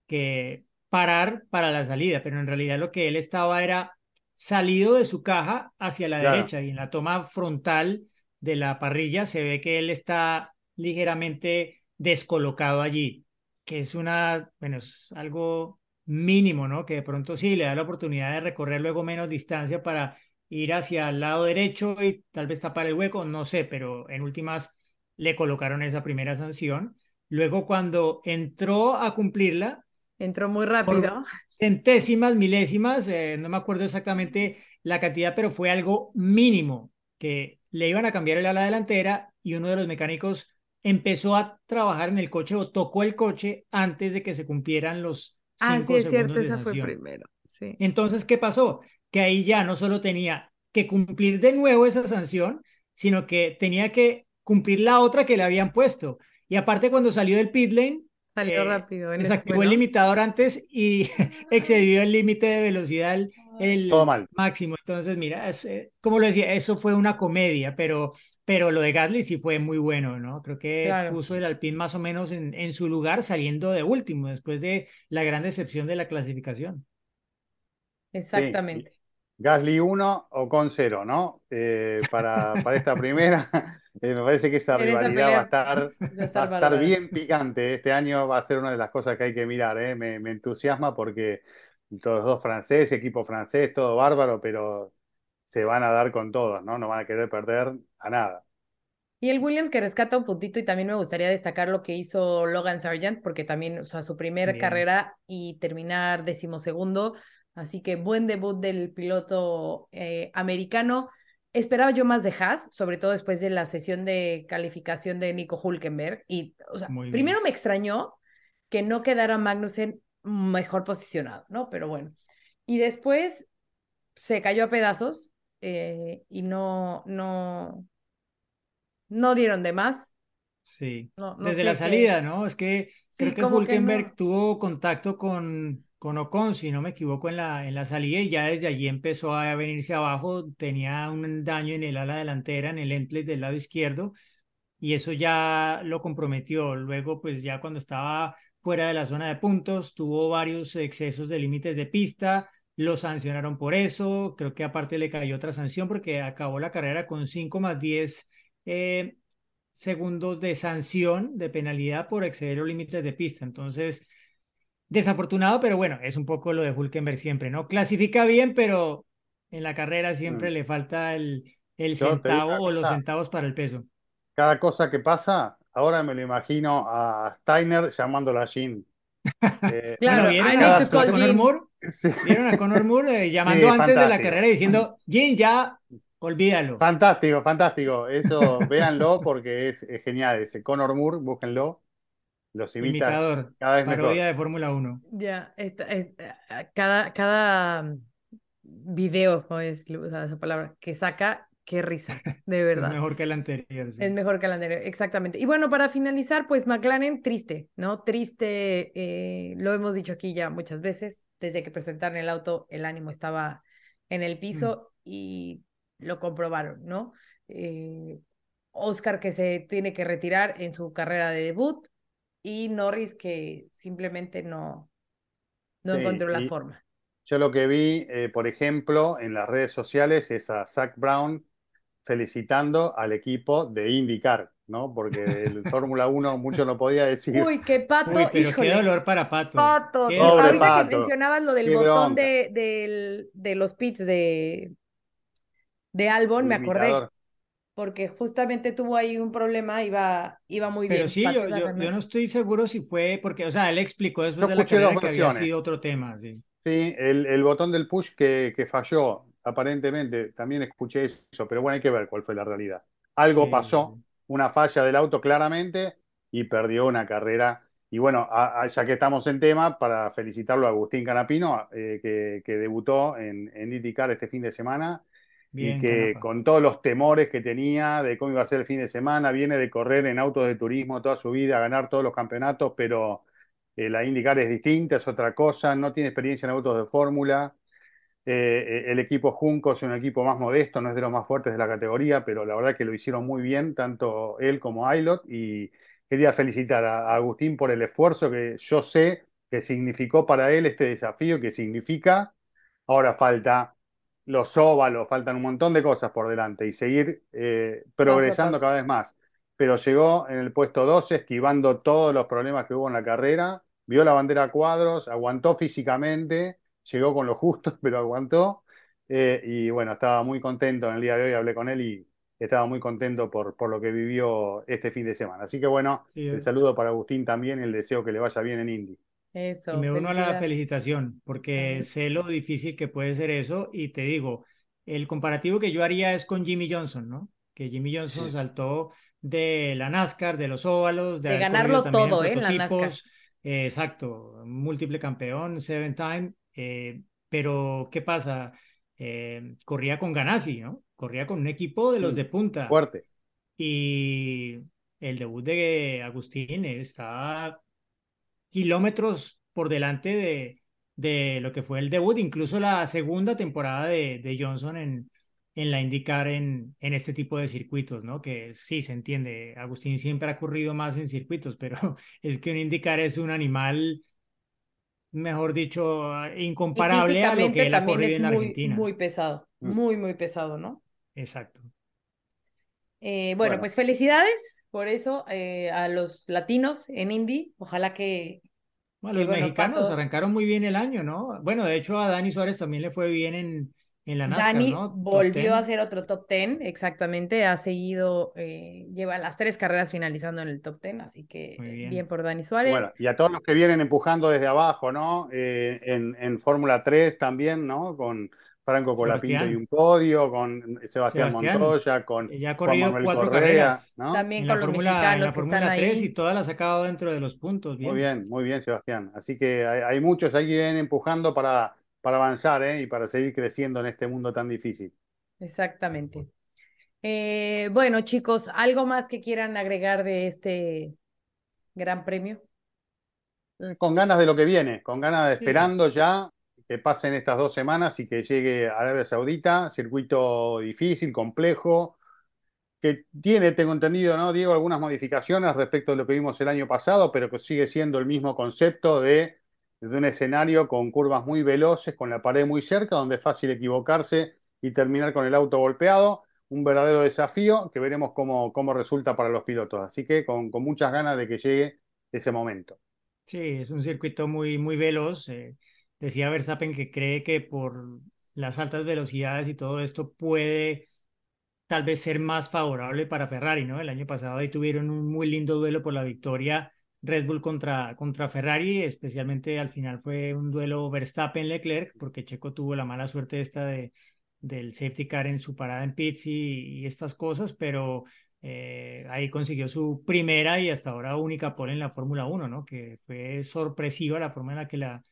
F: que parar para la salida, pero en realidad lo que él estaba era salido de su caja hacia la
E: Claro.
F: derecha y en la toma frontal de la parrilla se ve que él está ligeramente descolocado allí, que es una, bueno, es algo mínimo, ¿no? Que de pronto sí le da la oportunidad de recorrer luego menos distancia para ir hacia el lado derecho y tal vez tapar el hueco, no sé, pero en últimas le colocaron esa primera sanción. Luego cuando entró a cumplirla,
D: Entró muy rápido.
F: centésimas, milésimas, eh, no me acuerdo exactamente la cantidad, pero fue algo mínimo, que le iban a cambiar el ala delantera y uno de los mecánicos empezó a trabajar en el coche o tocó el coche antes de que se cumplieran los
D: Ah,
F: cinco
D: sí, es cierto, esa fue primero. Sí.
F: Entonces, ¿qué pasó? Que ahí ya no solo tenía que cumplir de nuevo esa sanción, sino que tenía que cumplir la otra que le habían puesto. Y aparte, cuando salió del pit lane,
D: Salió
F: eh,
D: rápido.
F: desactivó el
D: bueno,
F: limitador antes y excedió el límite de velocidad, el, el
E: Todo mal.
F: máximo. Entonces, mira, es, eh, como lo decía, eso fue una comedia, pero, pero lo de Gasly sí fue muy bueno, ¿no? Creo que
D: Claro.
F: puso el Alpine más o menos en, en su lugar, saliendo de último, después de la gran decepción de la clasificación.
D: Exactamente.
E: Gasly 1 o con 0, ¿no? Eh, para, para esta primera, eh, me parece que esa
D: En esa
E: rivalidad va a estar,
D: va a
E: va
D: estar
E: a estar
D: bárbaro.
E: bien picante. Este año va a ser una de las cosas que hay que mirar, ¿eh? Me, me entusiasma porque todos dos franceses, equipo francés, todo bárbaro, pero se van a dar con todos, ¿no? No van a querer perder a nada.
D: Y el Williams que rescata un puntito y también me gustaría destacar lo que hizo Logan Sargent, porque también, o sea, su primera carrera y terminar decimosegundo, así que buen debut del piloto eh, americano. Esperaba yo más de Haas, sobre todo después de la sesión de calificación de Nico Hulkenberg. Y, o sea, primero me extrañó que no quedara Magnussen mejor posicionado, ¿no? Pero bueno. Y después se cayó a pedazos eh, y no, no, no dieron de más.
F: Sí.
D: No, no
F: Desde la salida, ¿no? Es que creo que Hulkenberg
D: no.
F: tuvo contacto con, con Ocon, si no me equivoco, en la, en la salida y ya desde allí empezó a venirse abajo, tenía un daño en el ala delantera, en el endplate del lado izquierdo, y eso ya lo comprometió. Luego, pues ya cuando estaba fuera de la zona de puntos, tuvo varios excesos de límites de pista, lo sancionaron por eso, creo que aparte le cayó otra sanción porque acabó la carrera con 5 más 10 eh, segundos de sanción, de penalidad por exceder los límites de pista. Entonces, desafortunado, pero bueno, es un poco lo de Hulkenberg siempre, ¿no? Clasifica bien, pero en la carrera siempre
E: Mm.
F: le falta el, el centavo o los
E: cosa.
F: centavos para el peso.
E: Cada cosa que pasa, ahora me lo imagino a Steiner llamándolo a Jean. Eh,
D: Claro,
F: bueno, ¿vieron a, Conor. Moore?
E: sí,
F: ¿Vieron a Conor Moore eh, llamando
E: Sí,
F: antes de la
E: fantástico.
F: carrera diciendo, Jim, ya, olvídalo.
E: fantástico, fantástico. Eso, véanlo porque es, es genial. Ese Conor Moore, búsquenlo. Los imita
F: Imitador,
E: cada vez mejor.
F: parodia de Fórmula 1.
D: Ya, esta- es- eh, cada, cada video, ¿no? es usar esa palabra, que saca, qué risa, de
F: Es
D: verdad.
F: mejor que el anterior. sí.
D: Es mejor que el anterior, exactamente. Y bueno, para finalizar, pues McLaren triste, ¿no? Triste, eh, lo hemos dicho aquí ya muchas veces, desde que presentaron el auto, el ánimo estaba en el piso y lo comprobaron, ¿no? Eh, Oscar que se tiene que retirar en su carrera de debut y Norris que simplemente no, no
E: Sí,
D: encontró la forma.
E: Yo lo que vi, eh, por ejemplo, en las redes sociales es a Zach Brown felicitando al equipo de IndyCar, ¿no? Porque el Fórmula 1 mucho no podía decir.
D: Uy, qué pato,
F: Uy, pero
D: híjole.
F: qué dolor para Pato.
D: Pato,
F: Qué
D: ahorita que mencionabas lo del
E: Qué
D: botón de, del- de los pits de, de Albon, me acordé. Porque justamente tuvo ahí un problema, iba, iba muy
F: Pero
D: bien.
F: sí,
D: Pato
F: yo, yo, yo no estoy seguro si fue, porque, o sea, él explicó después
E: Yo
F: de la carrera que había sido otro tema, sí.
E: Sí, el, el botón del push que, que falló, aparentemente, también escuché eso, pero bueno, hay que ver cuál fue la realidad. Algo
F: Sí,
E: pasó,
F: sí.
E: una falla del auto claramente y perdió una carrera. Y bueno, a- a- ya que estamos en tema, para felicitarlo a Agustín Canapino, eh, que, que debutó en, en IndyCar este fin de semana
F: Bien,
E: y que con todos los temores que tenía de cómo iba a ser el fin de semana, viene de correr en autos de turismo toda su vida, ganar todos los campeonatos, pero eh, la IndyCar es distinta, es otra cosa, no tiene experiencia en autos de fórmula. Eh, el equipo Junco es un equipo más modesto, no es de los más fuertes de la categoría, pero la verdad que lo hicieron muy bien, tanto él como Aylot, y quería felicitar a Agustín por el esfuerzo que yo sé que significó para él este desafío, que significa, ahora falta los óvalos, faltan un montón de cosas por delante y seguir eh, progresando cada vez más. Pero llegó en el puesto 12, esquivando todos los problemas que hubo en la carrera, vio la bandera a cuadros, aguantó físicamente, llegó con lo justo, pero aguantó. eh, y bueno, estaba muy contento en el día de hoy, hablé con él y estaba muy contento por, por lo que vivió este fin de semana. Así que bueno,
F: Sí,
E: el saludo para Agustín también y el deseo que le vaya bien en Indy.
D: Eso,
F: Y me uno a la felicitación, porque
D: Ajá.
F: sé lo difícil que puede ser eso, y te digo, el comparativo que yo haría es con Jimmy Johnson, ¿no? Que Jimmy Johnson
E: Sí.
F: saltó de la NASCAR, de los óvalos, de,
D: De ganarlo todo, ¿eh? en la NASCAR.
F: eh, exacto, múltiple campeón, seven time, eh, pero ¿qué pasa? Eh, corría con Ganassi, ¿no? Corría con un equipo de los
E: Mm,
F: de punta.
E: Fuerte.
F: Y el debut de Agustín está kilómetros por delante de, de lo que fue el debut, incluso la segunda temporada de, de Johnson en, en la IndyCar en, en este tipo de circuitos, ¿no? Que sí, se entiende, Agustín siempre ha corrido más en circuitos, pero es que un IndyCar es un animal, mejor dicho,
D: Y
F: incomparable a lo que él ha
D: también
F: corrido
D: es
F: en la
D: muy,
F: Argentina.
D: muy pesado,
E: Mm.
D: muy, muy pesado, ¿no?
F: Exacto.
D: Eh, bueno,
E: Bueno.
D: pues felicidades por eso eh, a los latinos en Indy. Ojalá que,
F: Bueno,
D: que,
F: los
D: bueno,
F: mexicanos
D: Pato-
F: arrancaron muy bien el año, ¿no? Bueno, de hecho a Dani Suárez también le fue bien en, en la NASCAR,
D: Dani volvió
F: 10.
D: a hacer otro top 10, exactamente, ha seguido, eh, lleva las tres carreras finalizando en el top 10, así que
F: bien,
D: por Dani Suárez.
E: Bueno, y a todos los que vienen empujando desde abajo, ¿no? Eh, en en Fórmula 3 también, ¿no? Con Franco Colapinto y un podio, con Sebastián,
F: Sebastián,
E: Montoya, con
F: Ya ha
E: Juan
F: corrido
E: Manuel
F: cuatro
E: Correa,
F: carreras.
E: ¿no?
D: También
F: En
D: con
F: la
D: los
F: Fórmula, en
D: mexicanos
F: la
D: que están
F: Fórmula 3
D: ahí.
F: y todas las ha sacado dentro de los puntos. Bien.
E: Muy bien, muy bien, Sebastián. Así que hay, hay muchos ahí que vienen empujando para, para avanzar, ¿eh? Y para seguir creciendo en este mundo tan difícil.
D: Exactamente. Eh, bueno, chicos, ¿algo más que quieran agregar de este gran premio?
E: Eh, Con ganas de lo que viene, con ganas de esperando ya que pasen estas dos semanas y que llegue Arabia Saudita, circuito difícil, complejo, que tiene, tengo entendido, ¿no, Diego, algunas modificaciones respecto de lo que vimos el año pasado, pero que sigue siendo el mismo concepto de, un escenario con curvas muy veloces, con la pared muy cerca, donde es fácil equivocarse y terminar con el auto golpeado. Un verdadero desafío que veremos cómo, resulta para los pilotos. Así que con, con muchas ganas de que llegue ese momento.
F: Sí, es un circuito muy, muy veloz. eh, decía Verstappen que cree que por las altas velocidades y todo esto puede tal vez ser más favorable para Ferrari, ¿no? El año pasado ahí tuvieron un muy lindo duelo por la victoria Red Bull contra, contra Ferrari, especialmente al final fue un duelo Verstappen-Leclerc, porque Checo tuvo la mala suerte esta de, del safety car en su parada en pits y, estas cosas, pero eh, ahí consiguió su primera y hasta ahora única pole en la Fórmula 1, ¿no? Que fue sorpresiva la forma en la que la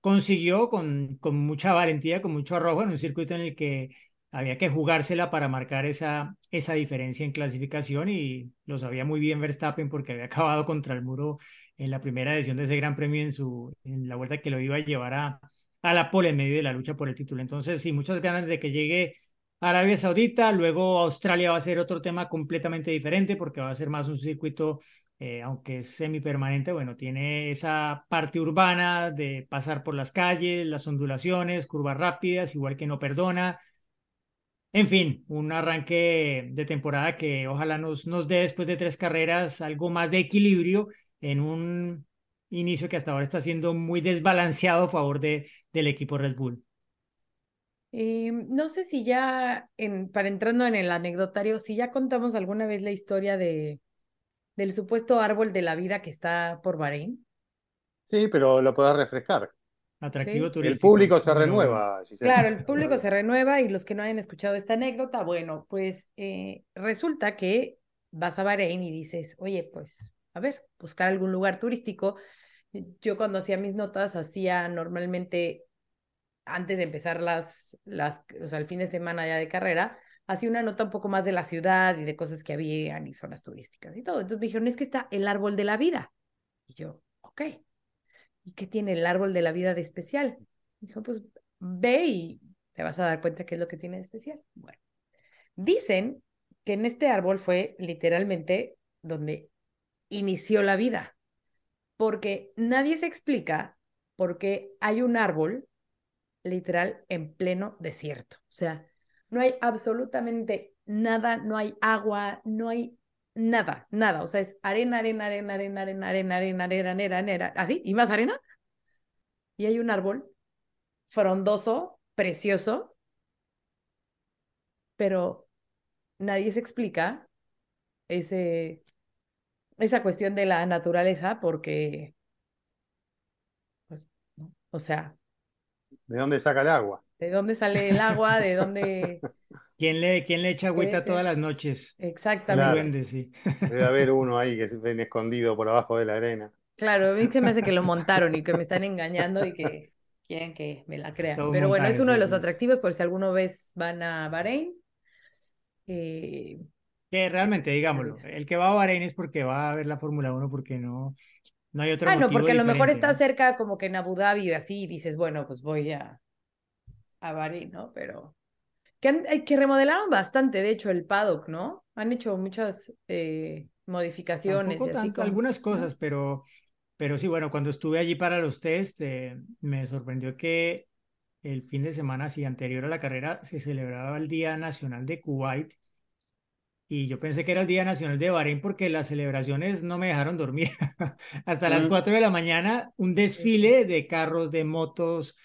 F: consiguió con, con mucha valentía, con mucho arrojo en un circuito en el que había que jugársela para marcar esa, esa diferencia en clasificación y lo sabía muy bien Verstappen porque había acabado contra el muro en la primera edición de ese Gran Premio en, su, en la vuelta que lo iba a llevar a, a la pole en medio de la lucha por el título. Entonces, sí, muchas ganas de que llegue Arabia Saudita, luego Australia va a ser otro tema completamente diferente porque va a ser más un circuito, eh, aunque es semipermanente, bueno, tiene esa parte urbana de pasar por las calles, las ondulaciones, curvas rápidas, igual que no perdona. En fin, un arranque de temporada que ojalá nos, nos dé después de tres carreras algo más de equilibrio en un inicio que hasta ahora está siendo muy desbalanceado a favor de, del equipo Red Bull.
D: Eh, no sé si ya, para entrando en el anecdotario, si ya contamos alguna vez la historia de, del supuesto árbol de la vida que está por Bahrein.
E: Sí, pero lo podés refrescar.
F: Atractivo
D: Sí.
F: turístico.
E: El público se renueva.
D: Claro, el público se renueva y los que no hayan escuchado esta anécdota, bueno, pues eh, resulta que vas a Bahrein y dices, oye, pues, a ver, buscar algún lugar turístico. Yo cuando hacía mis notas hacía normalmente, antes de empezar las, las, o sea, el fin de semana ya de carrera, hacía una nota un poco más de la ciudad y de cosas que habían y zonas turísticas y todo. Entonces me dijeron, es que está el árbol de la vida. Y yo, ok. ¿Y qué tiene el árbol de la vida de especial? Dijo, pues ve y te vas a dar cuenta qué es lo que tiene de especial. Bueno, dicen que en este árbol fue literalmente donde inició la vida, porque nadie se explica por qué hay un árbol literal en pleno desierto. O sea, no hay absolutamente nada, no hay agua, no hay nada, nada. O sea, es arena, arena, arena, arena, arena, arena, arena, arena, arena, arena, así, y más arena. Y hay un árbol frondoso, precioso, pero nadie se explica ese, esa cuestión de la naturaleza porque, pues, ¿no? o sea,
E: ¿De dónde saca el agua?
D: ¿De dónde sale el agua? ¿De dónde?
F: ¿Quién le, quién le echa agüita todas las noches?
D: Exactamente.
F: duende, sí.
E: Debe haber uno ahí que se ven escondido por abajo de la arena.
D: Claro, a mí se me hace que lo montaron y que me están engañando y que quieren que me la crean.
F: Todo
D: Pero bueno, es uno de los atractivos por si alguna vez van a Bahrein. Eh,
F: Que realmente, digámoslo, el que va a Bahrein es porque va a ver la Fórmula 1 porque no, no hay otro
D: Ah, no,
F: motivo
D: porque a lo mejor está cerca como que en Abu Dhabi así y dices, bueno, pues voy a, a Bahrein, ¿no? Pero que, han- eh, que remodelaron bastante, de hecho, el paddock, ¿no? Han hecho muchas eh, modificaciones
F: Tampoco
D: y así
F: tanto,
D: como,
F: algunas cosas, pero, pero sí, bueno, cuando estuve allí para los test, eh, me sorprendió que el fin de semana, sí, anterior a la carrera, se celebraba el Día Nacional de Kuwait y yo pensé que era el Día Nacional de Bahrein porque las celebraciones no me dejaron dormir. Hasta las
E: Mm.
F: 4 de la mañana, un desfile de carros, de motos,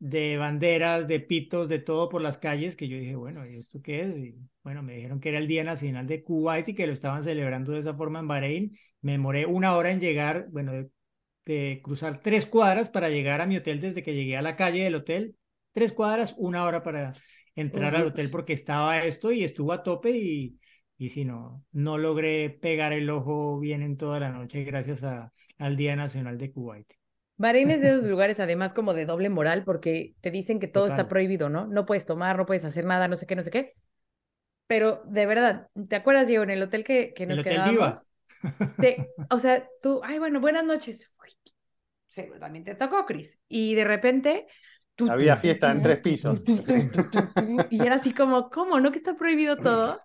F: de banderas, de pitos, de todo por las calles, que yo dije, bueno, ¿y esto qué es? Y bueno, me dijeron que era el Día Nacional de Kuwait y que lo estaban celebrando de esa forma en Bahrein. Me demoré una hora en llegar, bueno, de, de cruzar tres cuadras para llegar a mi hotel desde que llegué a la calle del hotel. Tres cuadras, una hora para entrar al hotel porque estaba esto y estuvo a tope y, y si no, no logré pegar el ojo bien en toda la noche gracias a, al Día Nacional de Kuwait.
D: Bahrein es de esos lugares además como de doble moral porque te dicen que todo está prohibido, ¿no? No puedes tomar, no puedes hacer nada, no sé qué, no sé qué. Pero de verdad, ¿te acuerdas, Diego, en el hotel que, que
F: El
D: nos
F: Hotel
D: quedábamos? Te- o sea, tú, ay, bueno, buenas noches. Uy, seguramente tocó Chris. Y de repente...
E: Había fiesta en tres pisos.
D: Y era así como, ¿cómo? ¿No que está prohibido todo?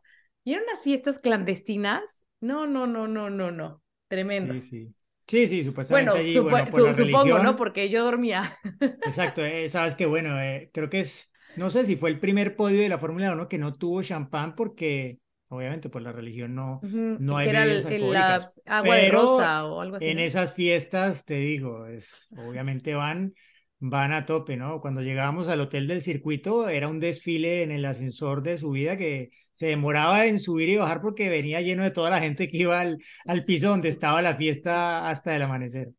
D: Y eran unas fiestas clandestinas. No, no, no, no, no, no. Tremendas.
F: Sí, sí. Sí, sí, supuestamente
D: Bueno,
F: allí,
D: supo-
F: bueno, por
D: su-
F: la
D: supongo,
F: religión.
D: ¿no? Porque yo dormía.
F: Exacto, eh, sabes que bueno, eh, creo que es, no sé si fue el primer podio de la Fórmula 1 que no tuvo champán porque obviamente por la religión no,
D: Ujú,
F: no hay
D: que era el-
F: bebidas
D: el- la
F: alcohólicas.
D: agua de
F: pero
D: rosa o algo así.
F: En
D: ¿no?
F: esas fiestas, te digo, es, obviamente van, van a tope, ¿no? Cuando llegábamos al hotel del circuito era un desfile en el ascensor de subida que se demoraba en subir y bajar porque venía lleno de toda la gente que iba al, al piso donde estaba la fiesta hasta el amanecer.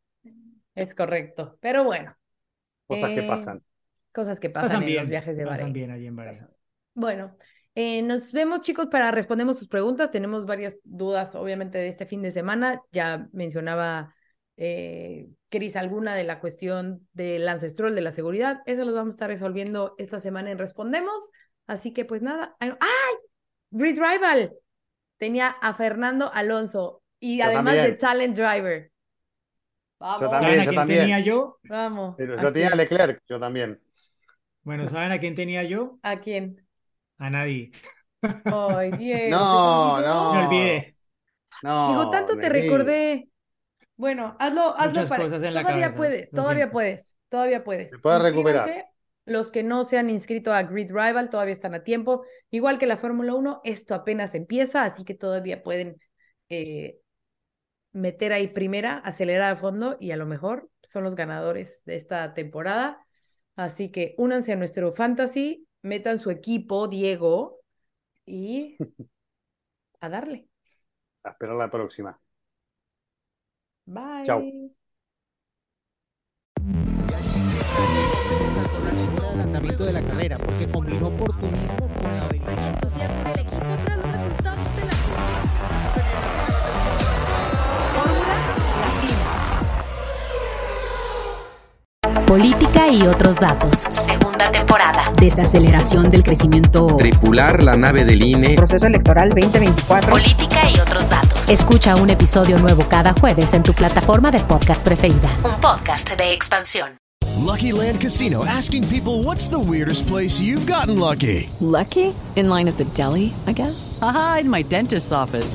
D: Es correcto. Pero bueno,
E: Cosas que
D: Eh,
E: pasan.
D: cosas que pasan,
F: Pasan
D: en
F: bien,
D: los viajes de
F: pasan
D: Bahrein.
F: bien allí en Bahrein.
D: Pasan. Bueno, eh, nos vemos chicos para respondemos sus preguntas. Tenemos varias dudas, obviamente, de este fin de semana. Ya mencionaba eh, Cris alguna de la cuestión del ancestral, de la seguridad. Eso lo vamos a estar resolviendo esta semana en Respondemos. Así que pues nada. ¡Ay! Grid Rival. Tenía a Fernando Alonso y
E: Yo
D: además de
E: también.
D: Talent Driver. Vamos,
E: también,
F: ¿Saben a
E: yo
F: quién
E: también.
F: tenía yo?
D: vamos.
E: Pero
D: ¿A
E: yo tenía a? Leclerc, yo también.
F: Bueno, ¿saben a quién tenía yo?
D: ¿A quién?
F: A nadie.
D: Ay, Diego,
E: No, no.
F: Me olvidé.
E: No,
D: Digo, tanto te recordé. Bueno, hazlo, hazlo
F: Muchas
D: para.
F: cosas en la
D: Todavía
F: cabeza,
D: puedes, todavía
F: siento.
D: puedes, todavía puedes.
E: Se puede recuperar.
D: Los que no se han inscrito a Grid Rival todavía están a tiempo. Igual que la Fórmula 1, esto apenas empieza, así que todavía pueden eh, meter ahí primera, acelerar a fondo y a lo mejor son los ganadores de esta temporada. Así que únanse a nuestro fantasy, metan su equipo, Diego, y a darle.
E: A esperar la próxima.
D: Bye.
A: De la carrera porque combinó oportunismo
G: Política y otros datos. Segunda temporada.
H: desaceleración del crecimiento,
I: Tripular la nave del INE.
J: proceso electoral 2024.
G: Política y otros datos. Escucha un episodio nuevo cada jueves en tu plataforma de podcast preferida. Un podcast de expansión.
K: Lucky Land Casino asking people what's the weirdest place you've gotten lucky?
H: Lucky? In line at the deli, I guess?
J: Aha, in my dentist's office.